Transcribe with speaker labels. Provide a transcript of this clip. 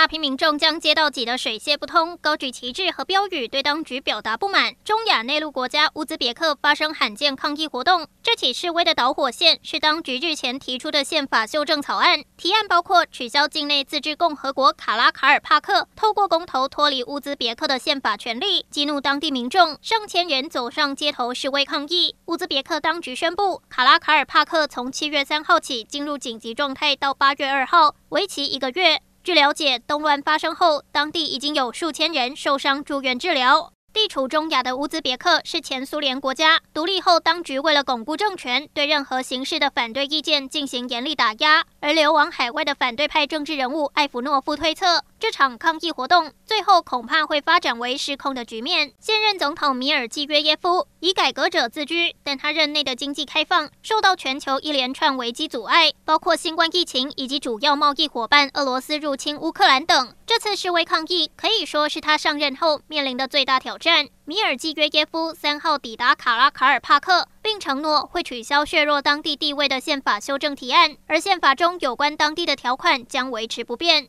Speaker 1: 大批民众将街道挤得水泄不通，高举旗帜和标语，对当局表达不满。中亚内陆国家乌兹别克发生罕见抗议活动。这起示威的导火线是当局日前提出的宪法修正草案，提案包括取消境内自治共和国卡拉卡尔帕克透过公投脱离乌兹别克的宪法权利，激怒当地民众，上千人走上街头示威抗议。乌兹别克当局宣布，卡拉卡尔帕克从七月三号起进入紧急状态，到八月二号，为期一个月。据了解，动乱发生后，当地已经有数千人受伤住院治疗。地处中亚的乌兹别克是前苏联国家，独立后当局为了巩固政权，对任何形式的反对意见进行严厉打压。而流亡海外的反对派政治人物艾弗诺夫推测，这场抗议活动最后恐怕会发展为失控的局面。现任总统米尔季约耶夫以改革者自居，但他任内的经济开放受到全球一连串危机阻碍，包括新冠疫情以及主要贸易伙伴俄罗斯入侵乌克兰等。这次示威抗议可以说是他上任后面临的最大挑战。米尔季约耶夫三号抵达卡拉卡尔帕克，并承诺会取消削弱当地地位的宪法修正提案，而宪法中有关当地的条款将维持不变。